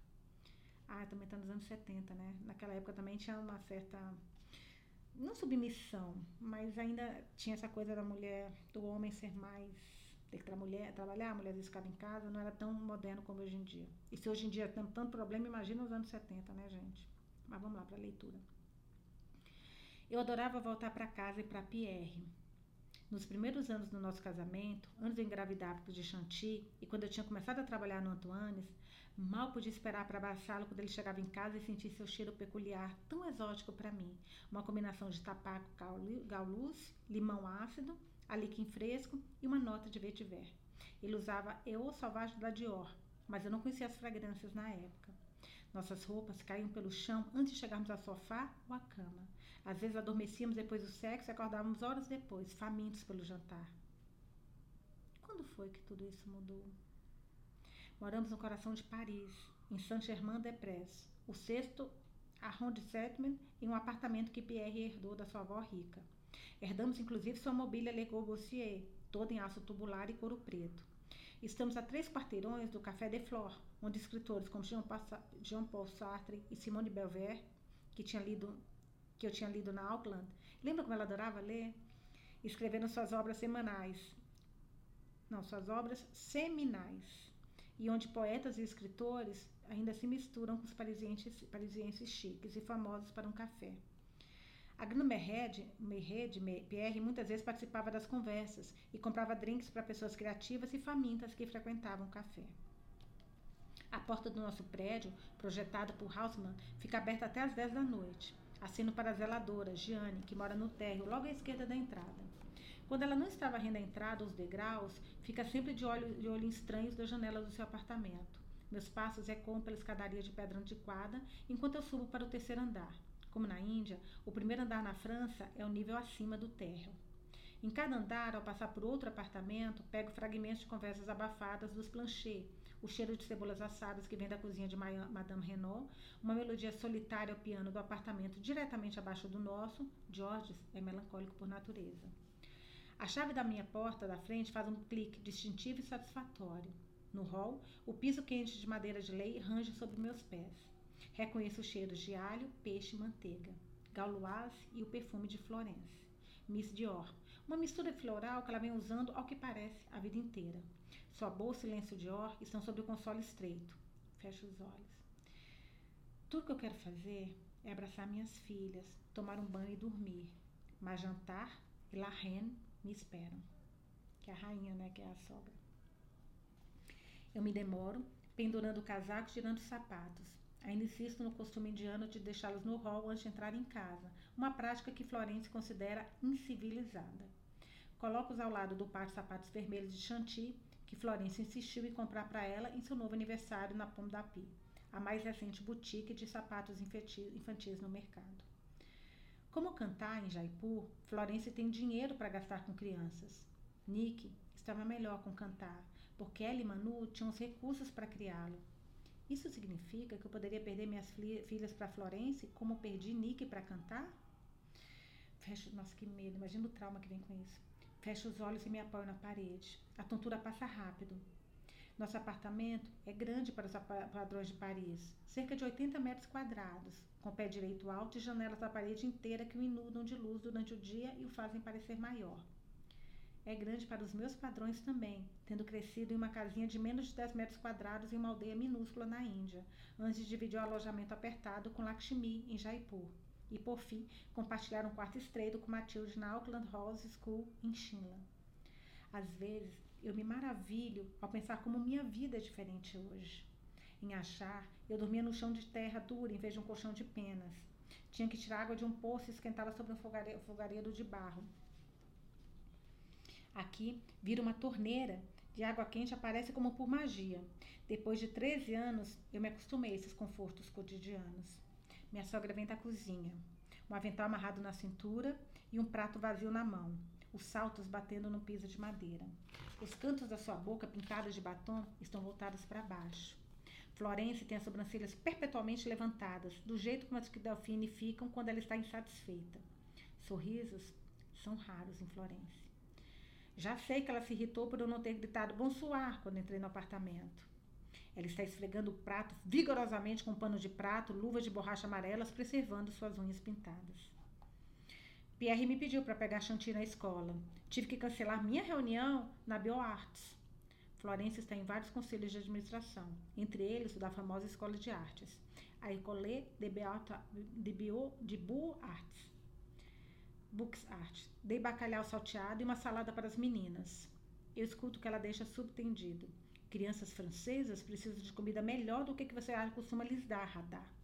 Ah, também está nos anos 70, né? Naquela época também tinha uma certa. Não submissão, mas ainda tinha essa coisa da mulher, do homem ser mais. ter que tra mulher, trabalhar, a mulher às vezes ficava em casa, não era tão moderno como hoje em dia. E se hoje em dia tem tanto problema, imagina os anos 70, né, gente? Mas vamos lá para a leitura. Eu adorava voltar para casa e para Pierre. Nos primeiros anos do nosso casamento, antes de engravidar de Chanty e quando eu tinha começado a trabalhar no Antoine's, mal podia esperar para abraçá-lo quando ele chegava em casa e sentir seu cheiro peculiar, tão exótico para mim. Uma combinação de tabaco gaulus, limão ácido, alecrim fresco e uma nota de vetiver. Ele usava Eu Salvage da Dior, mas eu não conhecia as fragrâncias na época. Nossas roupas caíam pelo chão antes de chegarmos ao sofá ou à cama. Às vezes adormecíamos depois do sexo e acordávamos horas depois, famintos pelo jantar. Quando foi que tudo isso mudou? Moramos no coração de Paris, em Saint-Germain-des-Prés, o sexto arrondissement em um apartamento que Pierre herdou da sua avó rica. Herdamos inclusive sua mobília Le Corbusier, toda em aço tubular e couro preto. Estamos a três quarteirões do Café de Flore, onde escritores como Jean-Paul Sartre e Simone Beauvoir, que, tinha lido, que eu tinha lido na Auckland, lembra como ela adorava ler? Escreveram suas obras semanais. Não, suas obras seminais. E onde poetas e escritores ainda se misturam com os parisienses, parisienses chiques e famosos para um café. A Grande Merred, Pierre, muitas vezes participava das conversas e comprava drinks para pessoas criativas e famintas que frequentavam o café. A porta do nosso prédio, projetada por Hausmann, fica aberta até às 10 da noite. Assino para a zeladora, Giane, que mora no térreo, logo à esquerda da entrada. Quando ela não varrendo a entrada os degraus, fica sempre de olho, de olho estranhos da janela do seu apartamento. Meus passos ecoam pela escadaria de pedra antiquada enquanto eu subo para o terceiro andar. Como na Índia, o primeiro andar na França é o nível acima do térreo. Em cada andar, ao passar por outro apartamento, pego fragmentos de conversas abafadas dos planchers, o cheiro de cebolas assadas que vem da cozinha de Madame Renault, uma melodia solitária ao piano do apartamento diretamente abaixo do nosso. Georges é melancólico por natureza. A chave da minha porta da frente faz um clique distintivo e satisfatório. No hall, o piso quente de madeira de lei range sobre meus pés. Reconheço os cheiros de alho, peixe e manteiga, gauloise e o perfume de Florence. Miss Dior, uma mistura floral que ela vem usando ao que parece a vida inteira. Sua bolsa e lenço Dior estão sobre o console estreito. Fecho os olhos. Tudo que eu quero fazer é abraçar minhas filhas, tomar um banho e dormir. Mas jantar e La Reine me esperam. Que é a rainha, né? Que é a sogra. Eu me demoro, pendurando o casaco, tirando os sapatos. Ainda insisto no costume indiano de deixá-los no hall antes de entrar em casa, uma prática que Florence considera incivilizada. Coloco-os ao lado do par de sapatos vermelhos de Chanty, que Florence insistiu em comprar para ela em seu novo aniversário na Pomme d'Api, a mais recente boutique de sapatos infantis no mercado. Como cantar em Jaipur, Florence tem dinheiro para gastar com crianças. Nick estava melhor com cantar, porque ela e Manu tinham os recursos para criá-lo. Isso significa que eu poderia perder minhas filhas para Florence como perdi Nick para cantar? Fecho, nossa, que medo, imagina o trauma que vem com isso. Fecho os olhos e me apoio na parede. A tontura passa rápido. Nosso apartamento é grande para os padrões de Paris, cerca de 80 metros quadrados, com pé direito alto e janelas da parede inteira que o inundam de luz durante o dia e o fazem parecer maior é grande para os meus padrões também, tendo crescido em uma casinha de menos de 10 metros quadrados em uma aldeia minúscula na Índia, antes de dividir o alojamento apertado com Lakshmi, em Jaipur. E, por fim, compartilhar um quarto estreito com Matilde na Auckland Halls School, em Shimla. Às vezes, eu me maravilho ao pensar como minha vida é diferente hoje. Em achar, eu dormia no chão de terra dura em vez de um colchão de penas. Tinha que tirar água de um poço e esquentá-la sobre um fogareiro de barro. Aqui vira uma torneira de água quente aparece como por magia. Depois de 13 anos, eu me acostumei a esses confortos cotidianos. Minha sogra vem da cozinha, um avental amarrado na cintura e um prato vazio na mão, os saltos batendo no piso de madeira. Os cantos da sua boca, pintados de batom, estão voltados para baixo. Florence tem as sobrancelhas perpetualmente levantadas, do jeito como as que Delfine ficam quando ela está insatisfeita. Sorrisos são raros em Florence. Já sei que ela se irritou por eu não ter gritado bonsoir quando entrei no apartamento. Ela está esfregando o prato vigorosamente com um pano de prato, luvas de borracha amarelas, preservando suas unhas pintadas. Pierre me pediu para pegar Chanty na escola. Tive que cancelar minha reunião na BioArts. Florência está em vários conselhos de administração, entre eles o da famosa Escola de Artes, a École de, Beata, de, Bio, de Beaux Arts. Books Art. Dei bacalhau salteado e uma salada para as meninas. Eu escuto que ela deixa subtendido. Crianças francesas precisam de comida melhor do que, que você costuma lhes dar, Radar.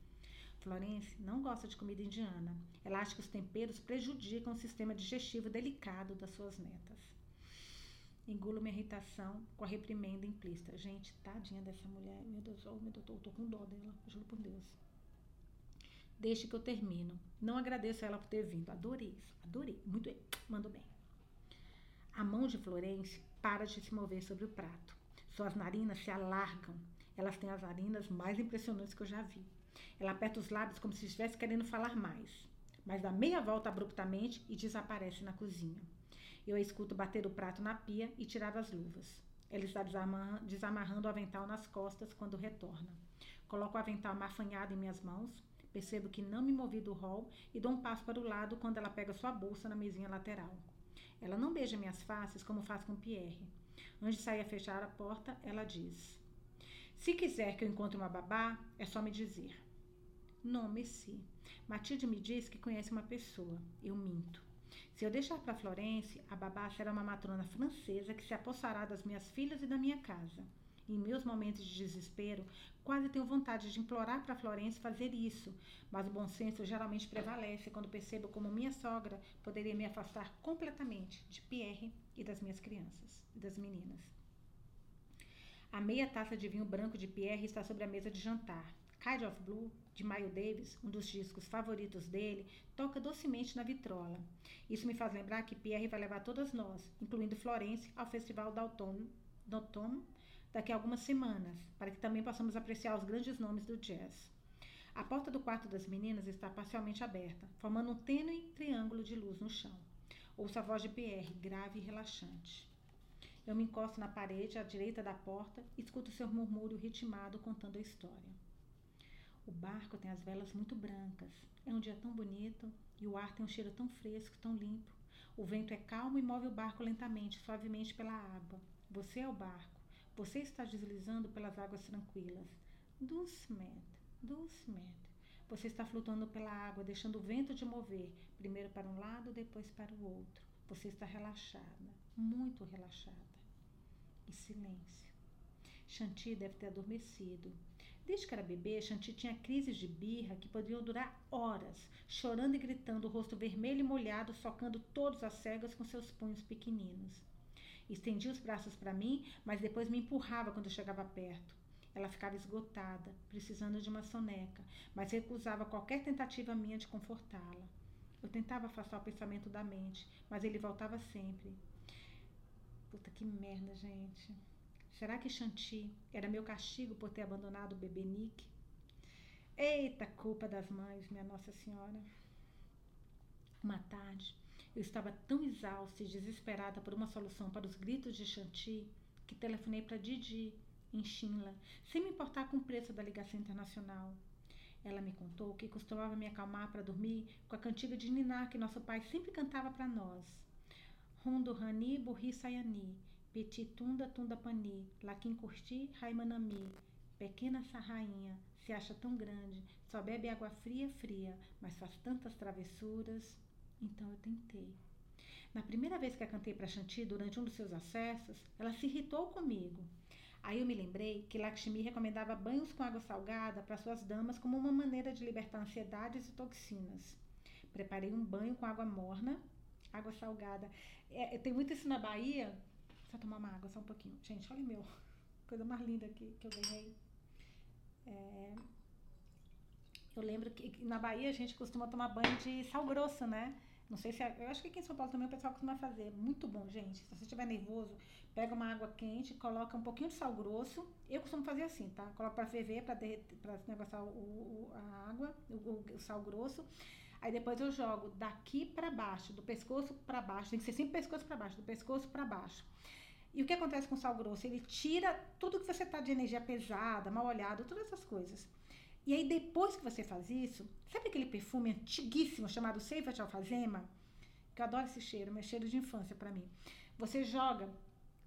Florence não gosta de comida indiana. Ela acha que os temperos prejudicam o sistema digestivo delicado das suas netas. Engulo minha irritação com a reprimenda implícita. Gente, tadinha dessa mulher. Meu Deus, oh, meu Deus, eu tô com dó dela, juro por Deus. Deixe que eu termino. Não agradeço a ela por ter vindo. Adorei isso, adorei. Muito bem, mandou bem. A mão de Florence para de se mover sobre o prato. Suas narinas se alargam. Elas têm as narinas mais impressionantes que eu já vi. Ela aperta os lábios como se estivesse querendo falar mais, mas dá meia volta abruptamente e desaparece na cozinha. Eu a escuto bater o prato na pia e tirar as luvas. Ela está desamarrando o avental nas costas quando retorna. Coloco o avental mafanhado em minhas mãos, percebo que não me movi do rol e dou um passo para o lado quando ela pega sua bolsa na mesinha lateral. Ela não beija minhas faces como faz com Pierre. Antes de sair a fechar a porta, ela diz: Se quiser que eu encontre uma babá, é só me dizer. Não, Messi. Matilde me diz que conhece uma pessoa. Eu minto. Se eu deixar para Florence, a babá será uma matrona francesa que se apossará das minhas filhas e da minha casa. Em meus momentos de desespero, quase tenho vontade de implorar para Florence fazer isso, mas o bom senso geralmente prevalece quando percebo como minha sogra poderia me afastar completamente de Pierre e das minhas crianças e das meninas. A meia taça de vinho branco de Pierre está sobre a mesa de jantar. Kind of Blue de Miles Davis, um dos discos favoritos dele, toca docemente na vitrola. Isso me faz lembrar que Pierre vai levar todas nós, incluindo Florence, ao Festival da Outono, daqui a algumas semanas, para que também possamos apreciar os grandes nomes do jazz. A porta do quarto das meninas está parcialmente aberta, formando um tênue triângulo de luz no chão. Ouço a voz de Pierre, grave e relaxante. Eu me encosto na parede à direita da porta e escuto seu murmúrio ritmado contando a história. O barco tem as velas muito brancas. É um dia tão bonito e o ar tem um cheiro tão fresco, tão limpo. O vento é calmo e move o barco lentamente, suavemente pela água. Você é o barco. Você está deslizando pelas águas tranquilas. Dulcemente, dulcemente. Você está flutuando pela água, deixando o vento te mover, primeiro para um lado, depois para o outro. Você está relaxada, muito relaxada. E silêncio. Shanti deve ter adormecido. Desde que era bebê, Shanti tinha crises de birra que podiam durar horas, chorando e gritando, o rosto vermelho e molhado, socando todas as cegas com seus punhos pequeninos. Estendia os braços para mim, mas depois me empurrava quando eu chegava perto. Ela ficava esgotada, precisando de uma soneca, mas recusava qualquer tentativa minha de confortá-la. Eu tentava afastar o pensamento da mente, mas ele voltava sempre. Puta que merda, gente. Será que Chanti era meu castigo por ter abandonado o bebê Nick? Eita, culpa das mães, minha Nossa Senhora. Uma tarde, eu estava tão exausta e desesperada por uma solução para os gritos de Chanti que telefonei para Didi, em Shinla, sem me importar com o preço da ligação internacional. Ela me contou que costumava me acalmar para dormir com a cantiga de Niná que nosso pai sempre cantava para nós. Rondo Rani Burri Sayani, Petit Tunda Tunda Pani, Laquim Curti Raimanami, pequena sarrainha, se acha tão grande, só bebe água fria, fria, mas faz tantas travessuras. Então eu tentei. Na primeira vez que a cantei para Shanti durante um dos seus acessos, ela se irritou comigo. Aí eu me lembrei que Lakshmi recomendava banhos com água salgada para suas damas como uma maneira de libertar ansiedades e toxinas. Preparei um banho com água morna, água salgada. É, tem muito isso na Bahia, só tomar uma água, só um pouquinho. Gente, olha meu. <laughs> Coisa mais linda que, que eu ganhei. É, eu lembro que na Bahia a gente costuma tomar banho de sal grosso, né? Não sei se. É, eu acho que aqui em São Paulo também o pessoal costuma fazer. Muito bom, gente. Se você estiver nervoso, pega uma água quente, coloca um pouquinho de sal grosso. Eu costumo fazer assim, tá? Coloca para ferver, para derreter, para negociar o, o, a água, o, o, sal grosso. Aí depois eu jogo daqui para baixo, do pescoço para baixo. Tem que ser sempre pescoço para baixo, do pescoço para baixo. E o que acontece com o sal grosso? Ele tira tudo que você tá de energia pesada, mal olhado, todas essas coisas. E aí, depois que você faz isso, sabe aquele perfume antiguíssimo chamado Seiva de Alfazema? Que eu adoro esse cheiro, meu cheiro de infância para mim. Você joga,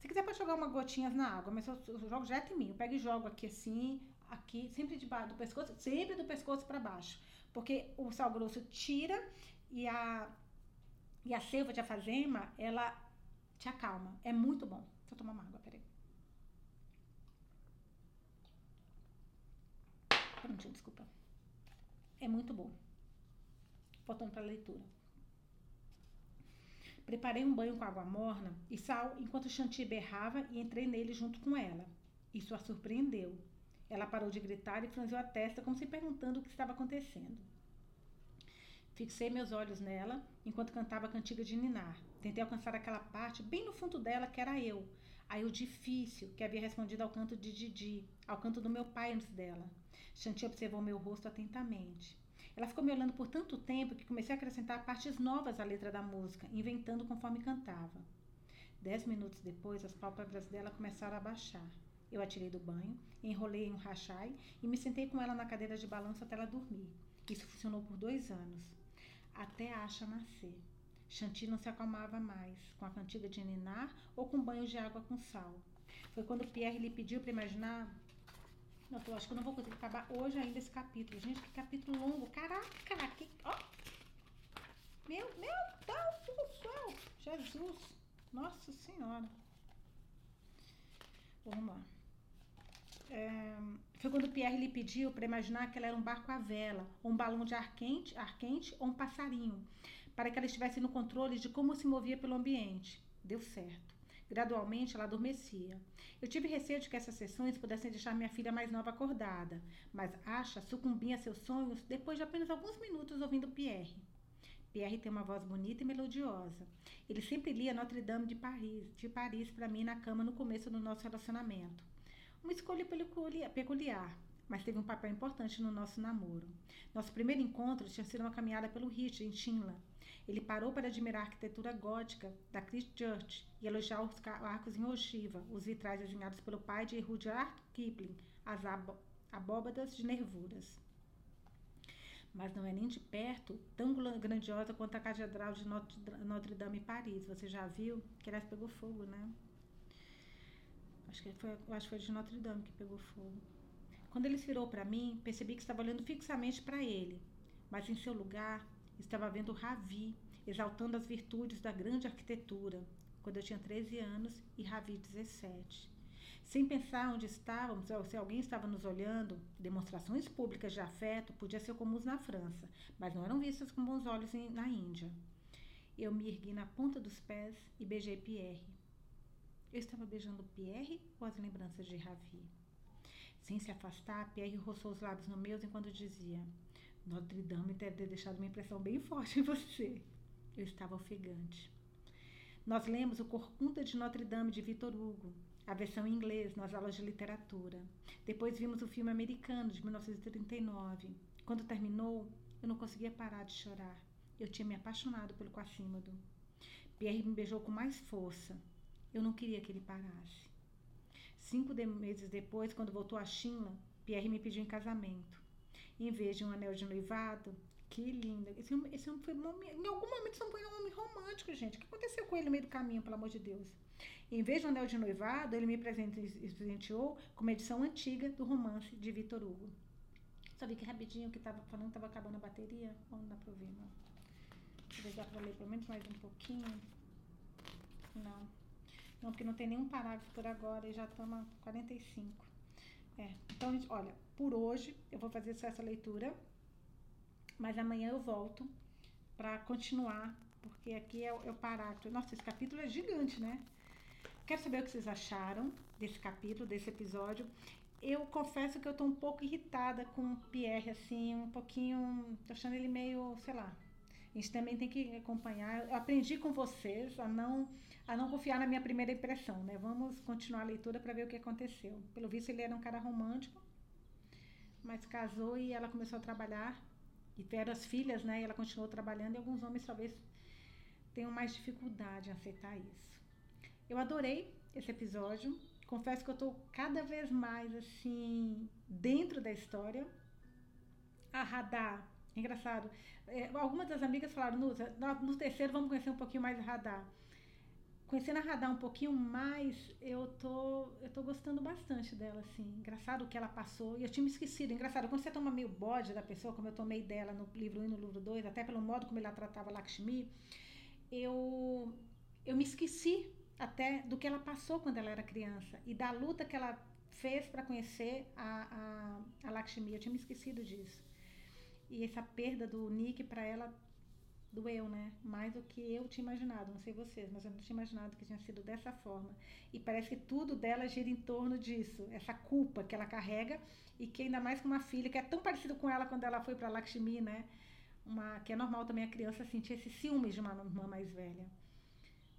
se quiser pode jogar umas gotinhas na água, mas eu, eu jogo direto em mim. Eu pego e jogo aqui assim, aqui, sempre do pescoço, sempre do pescoço para baixo. Porque o sal grosso tira e a E a selva de afazema, ela te acalma. É muito bom. Deixa eu tomar uma água, peraí. Prontinho, desculpa. É muito bom. Voltando para a leitura. Preparei um banho com água morna e sal enquanto Chanty berrava e entrei nele junto com ela. Isso a surpreendeu. Ela parou de gritar e franziu a testa, como se perguntando o que estava acontecendo. Fixei meus olhos nela enquanto cantava a cantiga de Ninar. Tentei alcançar aquela parte bem no fundo dela que era eu, a eu difícil que havia respondido ao canto de Didi, ao canto do meu pai antes dela. Chanty observou meu rosto atentamente. Ela ficou me olhando por tanto tempo que comecei a acrescentar partes novas à letra da música, inventando conforme cantava. Dez minutos depois, as pálpebras dela começaram a baixar. Eu a tirei do banho, enrolei em um rachai e me sentei com ela na cadeira de balanço até ela dormir. Isso funcionou por dois anos, até a nascer. Chanty não se acalmava mais, com a cantiga de ninar ou com banho de água com sal. Foi quando Pierre lhe pediu para imaginar não, eu acho que eu não vou conseguir acabar hoje ainda esse capítulo. Gente, que capítulo longo. Caraca, que. Ó. Meu, meu Deus do céu. Jesus. Nossa Senhora. Vamos lá. É, foi quando Pierre lhe pediu para imaginar que ela era um barco à vela, ou um balão de ar quente, ar quente ou um passarinho, para que ela estivesse no controle de como se movia pelo ambiente. Deu certo. Gradualmente ela adormecia. Eu tive receio de que essas sessões pudessem deixar minha filha mais nova acordada, mas Asha sucumbia a seus sonhos depois de apenas alguns minutos ouvindo Pierre. Pierre tem uma voz bonita e melodiosa. Ele sempre lia Notre Dame de Paris, de Paris para mim na cama no começo do nosso relacionamento. Uma escolha peculiar, mas teve um papel importante no nosso namoro. Nosso primeiro encontro tinha sido uma caminhada pelo Rich, em Chinla, ele parou para admirar a arquitetura gótica da Christchurch e elogiar os arcos em ogiva, os vitrais desenhados pelo pai de Rudyard Kipling, as abóbadas de nervuras. Mas não é nem de perto tão grandiosa quanto a Catedral de Notre Dame em Paris. Você já viu? Que aliás pegou fogo, né? Acho que foi, acho que foi de Notre Dame que pegou fogo. Quando ele se virou para mim, percebi que estava olhando fixamente para ele, mas em seu lugar estava vendo Ravi, exaltando as virtudes da grande arquitetura, quando eu tinha 13 anos e Ravi 17. Sem pensar onde estávamos, se alguém estava nos olhando, demonstrações públicas de afeto podiam ser comuns na França, mas não eram vistas com bons olhos na Índia. Eu me ergui na ponta dos pés e beijei Pierre. Eu estava beijando Pierre ou as lembranças de Ravi? Sem se afastar, Pierre roçou os lábios no meus enquanto dizia: Notre Dame deve ter deixado uma impressão bem forte em você. Eu estava ofegante. Nós lemos O Corcunda de Notre Dame de Victor Hugo, a versão em inglês nas aulas de literatura. Depois vimos o filme americano de 1939. Quando terminou, eu não conseguia parar de chorar. Eu tinha me apaixonado pelo Quasímodo. Pierre me beijou com mais força. Eu não queria que ele parasse. Cinco meses depois, quando voltou a Chinla, Pierre me pediu em casamento em vez de um anel de noivado. Que lindo. Esse, esse homem foi. Em algum momento, esse homem foi um homem romântico, gente. O que aconteceu com ele no meio do caminho, pelo amor de Deus? Em vez de um anel de noivado, ele me presenteou com uma edição antiga do romance de Vitor Hugo. Vi que rapidinho que estava falando, estava acabando a bateria. Vamos dar para ouvir, não? Se dá para ler pelo menos mais um pouquinho. Não. Não, porque não tem nenhum parágrafo por agora e já estamos 45. É, então, gente, olha, por hoje eu vou fazer só essa leitura, mas amanhã eu volto para continuar, porque aqui é, é o parágrafo. Nossa, esse capítulo é gigante, né? Quero saber o que vocês acharam desse capítulo, desse episódio. Eu confesso que eu tô um pouco irritada com o Pierre, assim, um pouquinho. tô achando ele meio, sei lá. A gente também tem que acompanhar. Eu aprendi com vocês a não a não confiar na minha primeira impressão, né? Vamos continuar a leitura para ver o que aconteceu. Pelo visto, ele era um cara romântico, mas casou e ela começou a trabalhar. E tiveram as filhas, né? E ela continuou trabalhando e alguns homens talvez tenham mais dificuldade em aceitar isso. Eu adorei esse episódio. Confesso que eu estou cada vez mais assim dentro da história. A Radar, engraçado. É, algumas das amigas falaram, no, no terceiro vamos conhecer um pouquinho mais o Radar conhecendo a Radar um pouquinho mais, eu tô, eu tô gostando bastante dela, assim. Engraçado o que ela passou. E eu tinha me esquecido. Engraçado, quando você toma meio bode da pessoa, como eu tomei dela no livro 1 e no livro 2, até pelo modo como ela tratava Lakshmi, eu, eu me esqueci até do que ela passou quando ela era criança e da luta que ela fez para conhecer a, a, a Lakshmi. Eu tinha me esquecido disso. E essa perda do Nick para ela doeu, né? Mais do que eu tinha imaginado. Não sei vocês, mas eu não tinha imaginado que tinha sido dessa forma. E parece que tudo dela gira em torno disso, essa culpa que ela carrega e que ainda mais com uma filha que é tão parecida com ela quando ela foi para Lakshmi, né? Uma que é normal também a criança sentir esse ciúmes de uma irmã mais velha.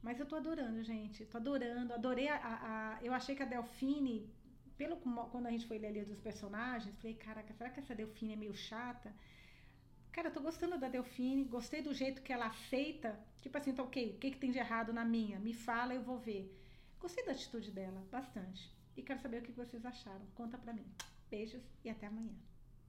Mas eu tô adorando, gente. Tô adorando. Adorei a, a, a eu achei que a Delfine pelo quando a gente foi ler ali dos personagens, falei, caraca, será que essa Delfine é meio chata? Cara, eu tô gostando da Delfine, gostei do jeito que ela aceita. Tipo assim, tá ok, o que, que tem de errado na minha? Me fala, eu vou ver. Gostei da atitude dela, bastante. E quero saber o que vocês acharam. Conta pra mim. Beijos e até amanhã.